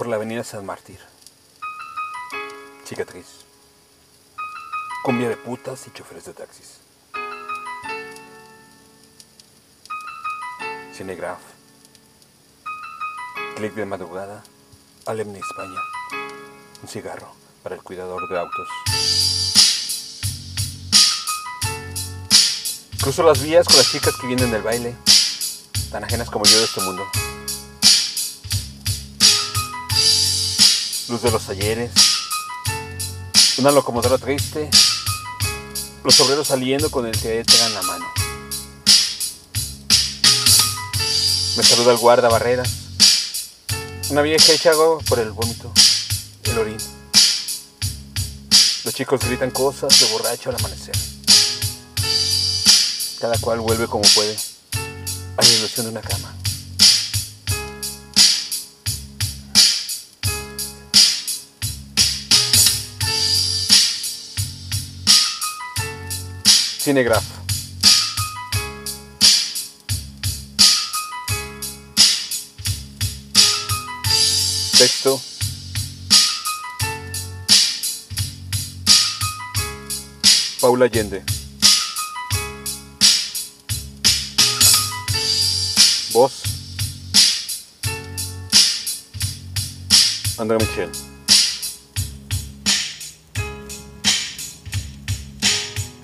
por la avenida San Martín. Cicatriz. Cumbia de putas y choferes de taxis. Cinegraph. Clic de madrugada. Alemni España. Un cigarro para el cuidador de autos. Cruzo las vías con las chicas que vienen del baile, tan ajenas como yo de este mundo. Luz de los ayeres, una locomotora triste, los obreros saliendo con el tetra en la mano. Me saluda el guarda barreras, una vieja hecha agua por el vómito, el orín. Los chicos gritan cosas de borracho al amanecer. Cada cual vuelve como puede a la ilusión de una cama. Cinegraph. Texto. Paula Allende. Voz. André Michel.